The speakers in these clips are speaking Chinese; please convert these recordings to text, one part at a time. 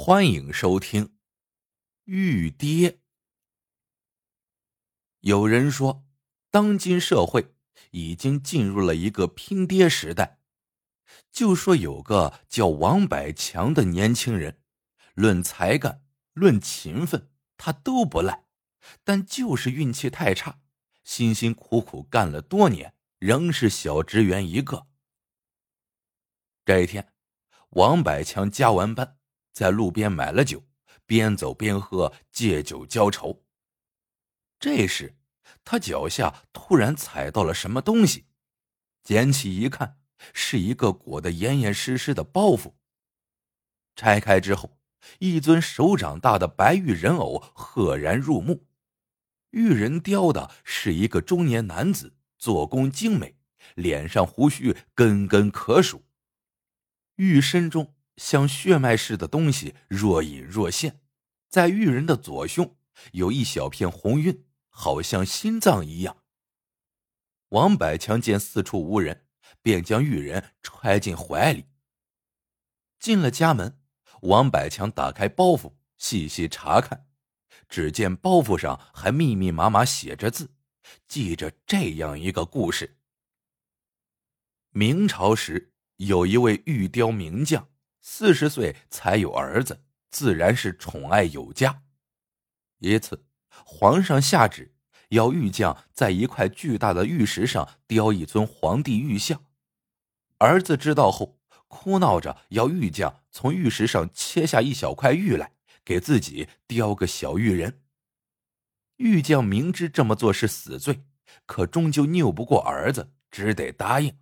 欢迎收听《玉爹》。有人说，当今社会已经进入了一个拼爹时代。就说有个叫王百强的年轻人，论才干、论勤奋，他都不赖，但就是运气太差，辛辛苦苦干了多年，仍是小职员一个。这一天，王百强加完班。在路边买了酒，边走边喝，借酒浇愁。这时，他脚下突然踩到了什么东西，捡起一看，是一个裹得严严实实的包袱。拆开之后，一尊手掌大的白玉人偶赫然入目。玉人雕的是一个中年男子，做工精美，脸上胡须根根可数。玉身中。像血脉似的东西若隐若现，在玉人的左胸有一小片红晕，好像心脏一样。王百强见四处无人，便将玉人揣进怀里。进了家门，王百强打开包袱，细细查看，只见包袱上还密密麻麻写着字，记着这样一个故事：明朝时有一位玉雕名匠。四十岁才有儿子，自然是宠爱有加。一次，皇上下旨要玉匠在一块巨大的玉石上雕一尊皇帝玉像。儿子知道后，哭闹着要玉匠从玉石上切下一小块玉来，给自己雕个小玉人。玉匠明知这么做是死罪，可终究拗不过儿子，只得答应。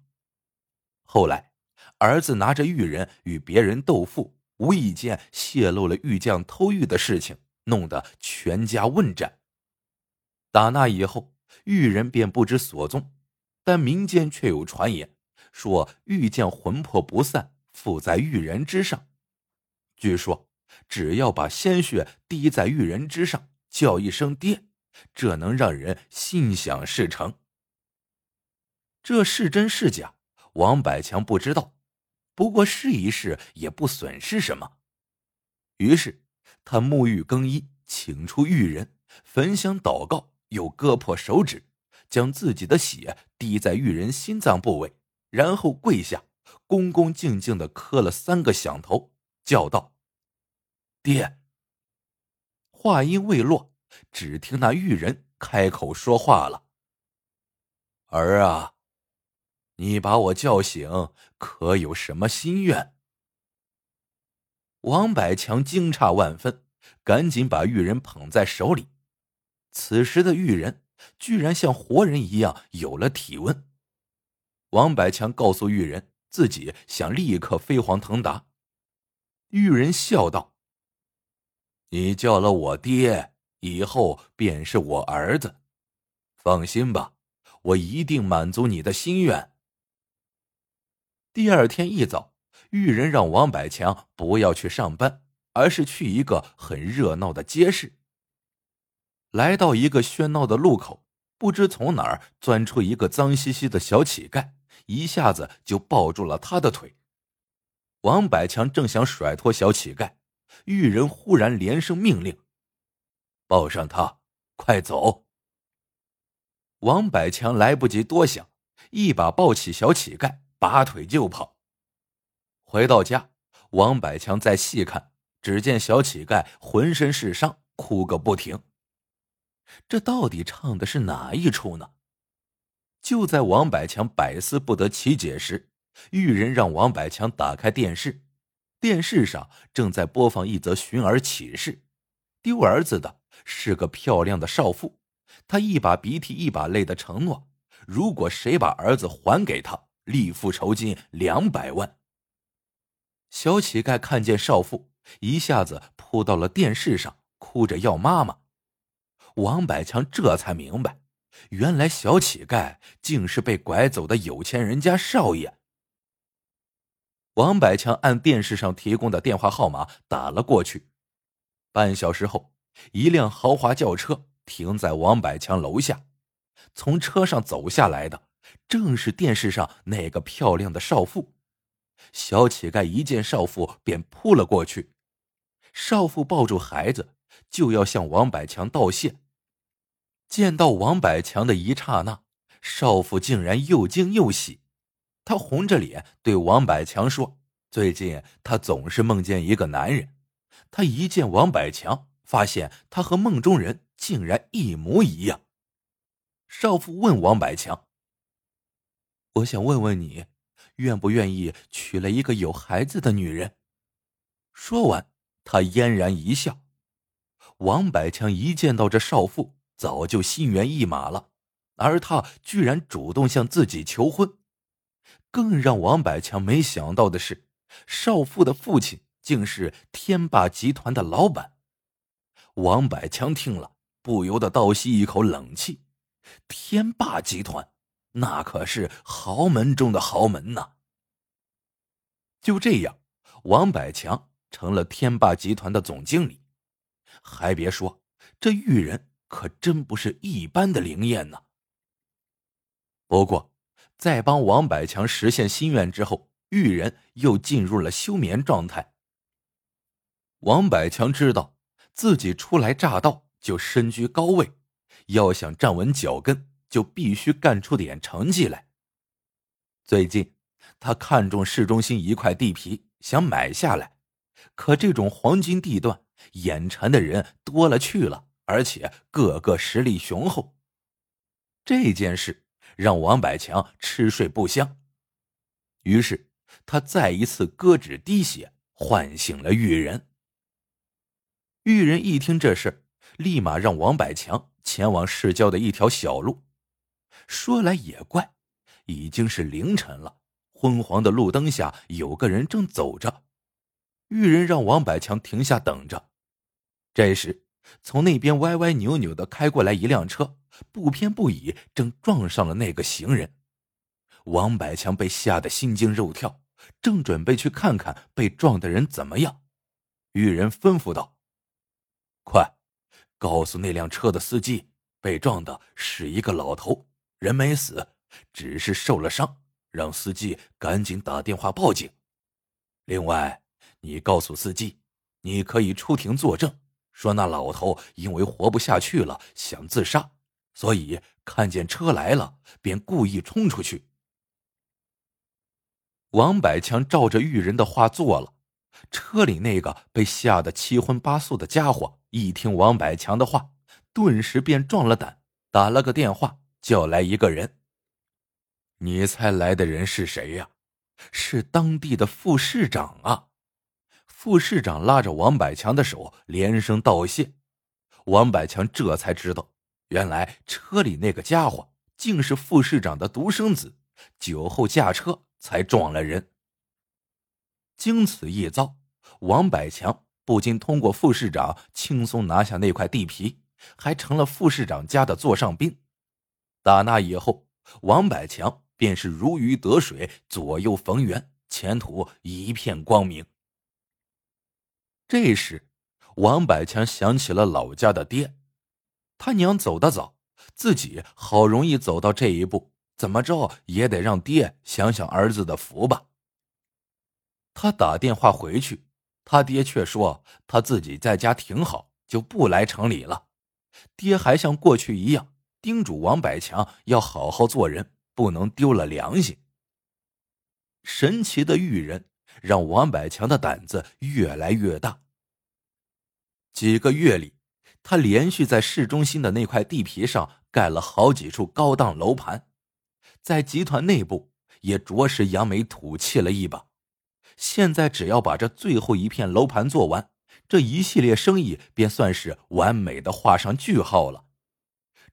后来。儿子拿着玉人与别人斗富，无意间泄露了玉匠偷玉的事情，弄得全家问斩。打那以后，玉人便不知所踪，但民间却有传言说玉匠魂魄不散，附在玉人之上。据说，只要把鲜血滴在玉人之上，叫一声“爹”，这能让人心想事成。这是真是假？王百强不知道。不过试一试也不损失什么，于是他沐浴更衣，请出玉人，焚香祷告，又割破手指，将自己的血滴在玉人心脏部位，然后跪下，恭恭敬敬的磕了三个响头，叫道：“爹。”话音未落，只听那玉人开口说话了：“儿啊。”你把我叫醒，可有什么心愿？王百强惊诧万分，赶紧把玉人捧在手里。此时的玉人居然像活人一样有了体温。王百强告诉玉人，自己想立刻飞黄腾达。玉人笑道：“你叫了我爹，以后便是我儿子。放心吧，我一定满足你的心愿。”第二天一早，玉人让王百强不要去上班，而是去一个很热闹的街市。来到一个喧闹的路口，不知从哪儿钻出一个脏兮兮的小乞丐，一下子就抱住了他的腿。王百强正想甩脱小乞丐，玉人忽然连声命令：“抱上他，快走！”王百强来不及多想，一把抱起小乞丐。拔腿就跑。回到家，王百强再细看，只见小乞丐浑身是伤，哭个不停。这到底唱的是哪一出呢？就在王百强百思不得其解时，玉人让王百强打开电视，电视上正在播放一则寻儿启事。丢儿子的是个漂亮的少妇，她一把鼻涕一把泪的承诺，如果谁把儿子还给她。立付酬金两百万。小乞丐看见少妇，一下子扑到了电视上，哭着要妈妈。王百强这才明白，原来小乞丐竟是被拐走的有钱人家少爷。王百强按电视上提供的电话号码打了过去。半小时后，一辆豪华轿车停在王百强楼下，从车上走下来的。正是电视上那个漂亮的少妇，小乞丐一见少妇便扑了过去。少妇抱住孩子就要向王百强道谢。见到王百强的一刹那，少妇竟然又惊又喜。她红着脸对王百强说：“最近她总是梦见一个男人，她一见王百强，发现他和梦中人竟然一模一样。”少妇问王百强：“我想问问你，愿不愿意娶了一个有孩子的女人？”说完。他嫣然一笑，王百强一见到这少妇，早就心猿意马了，而他居然主动向自己求婚。更让王百强没想到的是，少妇的父亲竟是天霸集团的老板。王百强听了，不由得倒吸一口冷气：天霸集团，那可是豪门中的豪门呐！就这样，王百强。成了天霸集团的总经理，还别说，这玉人可真不是一般的灵验呢。不过，在帮王百强实现心愿之后，玉人又进入了休眠状态。王百强知道自己初来乍到就身居高位，要想站稳脚跟，就必须干出点成绩来。最近，他看中市中心一块地皮，想买下来。可这种黄金地段，眼馋的人多了去了，而且个个实力雄厚。这件事让王百强吃睡不香，于是他再一次割指滴血，唤醒了玉人。玉人一听这事，立马让王百强前往市郊的一条小路。说来也怪，已经是凌晨了，昏黄的路灯下，有个人正走着。玉人让王百强停下等着。这时，从那边歪歪扭扭的开过来一辆车，不偏不倚，正撞上了那个行人。王百强被吓得心惊肉跳，正准备去看看被撞的人怎么样。玉人吩咐道：“快，告诉那辆车的司机，被撞的是一个老头，人没死，只是受了伤，让司机赶紧打电话报警。另外。”你告诉司机，你可以出庭作证，说那老头因为活不下去了，想自杀，所以看见车来了，便故意冲出去。王百强照着玉人的话做了。车里那个被吓得七荤八素的家伙，一听王百强的话，顿时便壮了胆，打了个电话，叫来一个人。你猜来的人是谁呀？是当地的副市长啊！副市长拉着王百强的手，连声道谢。王百强这才知道，原来车里那个家伙竟是副市长的独生子，酒后驾车才撞了人。经此一遭，王百强不仅通过副市长轻松拿下那块地皮，还成了副市长家的座上宾。打那以后，王百强便是如鱼得水，左右逢源，前途一片光明。这时，王百强想起了老家的爹，他娘走得早，自己好容易走到这一步，怎么着也得让爹想想儿子的福吧。他打电话回去，他爹却说他自己在家挺好，就不来城里了。爹还像过去一样叮嘱王百强要好好做人，不能丢了良心。神奇的玉人。让王百强的胆子越来越大。几个月里，他连续在市中心的那块地皮上盖了好几处高档楼盘，在集团内部也着实扬眉吐气了一把。现在只要把这最后一片楼盘做完，这一系列生意便算是完美的画上句号了。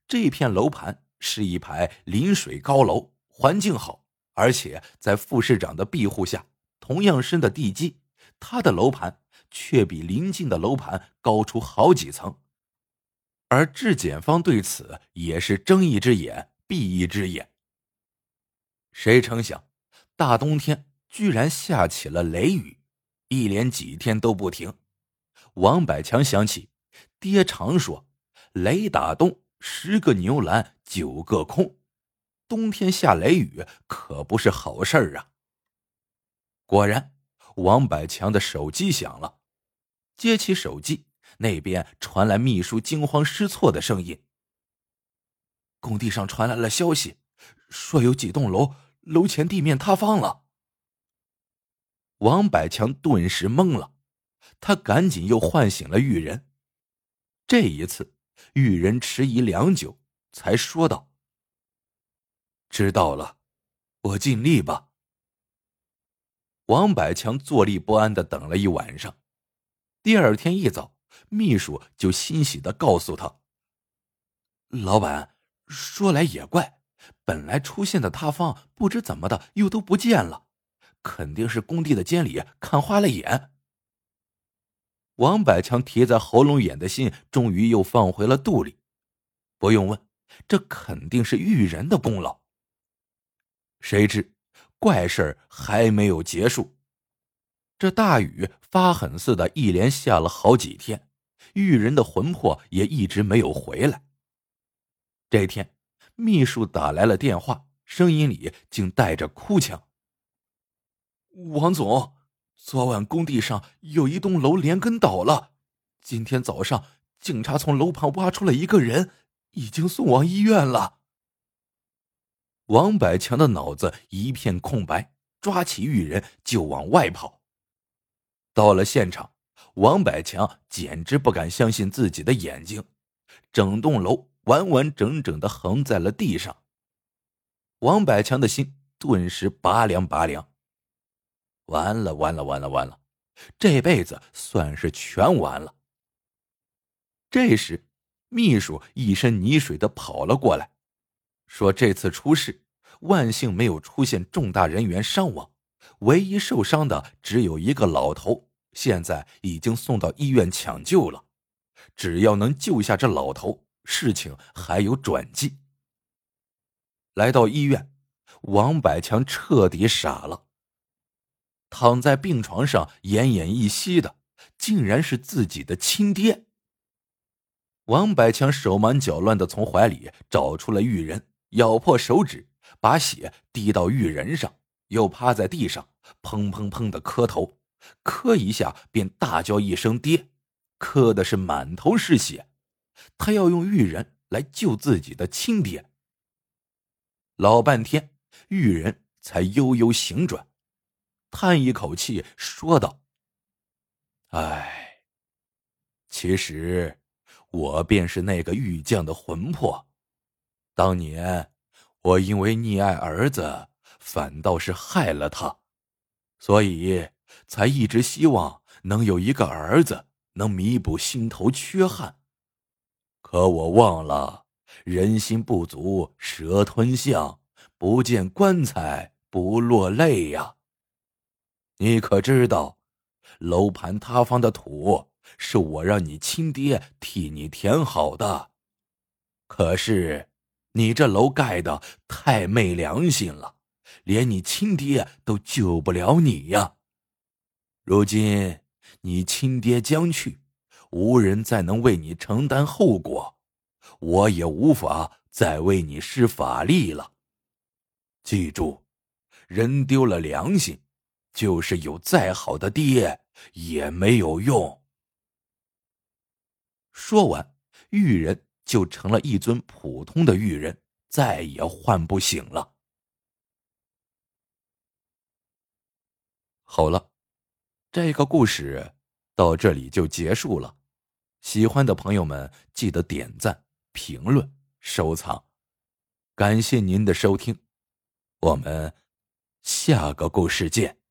这片楼盘是一排临水高楼，环境好，而且在副市长的庇护下。同样深的地基，他的楼盘却比邻近的楼盘高出好几层，而质检方对此也是睁一只眼闭一只眼。谁成想，大冬天居然下起了雷雨，一连几天都不停。王百强想起，爹常说：“雷打洞，十个牛栏九个空。”冬天下雷雨可不是好事儿啊。果然，王百强的手机响了。接起手机，那边传来秘书惊慌失措的声音：“工地上传来了消息，说有几栋楼楼前地面塌方了。”王百强顿时懵了，他赶紧又唤醒了玉人。这一次，玉人迟疑良久，才说道：“知道了，我尽力吧。”王百强坐立不安的等了一晚上，第二天一早，秘书就欣喜的告诉他：“老板，说来也怪，本来出现的塌方，不知怎么的又都不见了，肯定是工地的监理看花了眼。”王百强提在喉咙眼的心终于又放回了肚里，不用问，这肯定是玉人的功劳。谁知怪事还没有结束，这大雨发狠似的，一连下了好几天，玉人的魂魄也一直没有回来。这天，秘书打来了电话，声音里竟带着哭腔：“王总。”昨晚工地上有一栋楼连根倒了，今天早上警察从楼旁挖出了一个人，已经送往医院了。王百强的脑子一片空白，抓起玉人就往外跑。到了现场，王百强简直不敢相信自己的眼睛，整栋楼完完整整的横在了地上。王百强的心顿时拔凉拔凉。完了完了完了完了，这辈子算是全完了。这时，秘书一身泥水的跑了过来，说：“这次出事，万幸没有出现重大人员伤亡，唯一受伤的只有一个老头，现在已经送到医院抢救了。只要能救下这老头，事情还有转机。”来到医院，王百强彻底傻了。躺在病床上奄奄一息的，竟然是自己的亲爹。王百强手忙脚乱的从怀里找出了玉人，咬破手指，把血滴到玉人上，又趴在地上砰砰砰的磕头，磕一下便大叫一声“爹”，磕的是满头是血。他要用玉人来救自己的亲爹。老半天，玉人才悠悠醒转。叹一口气，说道：“唉，其实我便是那个玉匠的魂魄。当年我因为溺爱儿子，反倒是害了他，所以才一直希望能有一个儿子，能弥补心头缺憾。可我忘了，人心不足蛇吞象，不见棺材不落泪呀。”你可知道，楼盘塌方的土是我让你亲爹替你填好的。可是，你这楼盖的太昧良心了，连你亲爹都救不了你呀。如今你亲爹将去，无人再能为你承担后果，我也无法再为你施法力了。记住，人丢了良心。就是有再好的爹也没有用。说完，玉人就成了一尊普通的玉人，再也唤不醒了。好了，这个故事到这里就结束了。喜欢的朋友们记得点赞、评论、收藏，感谢您的收听，我们下个故事见。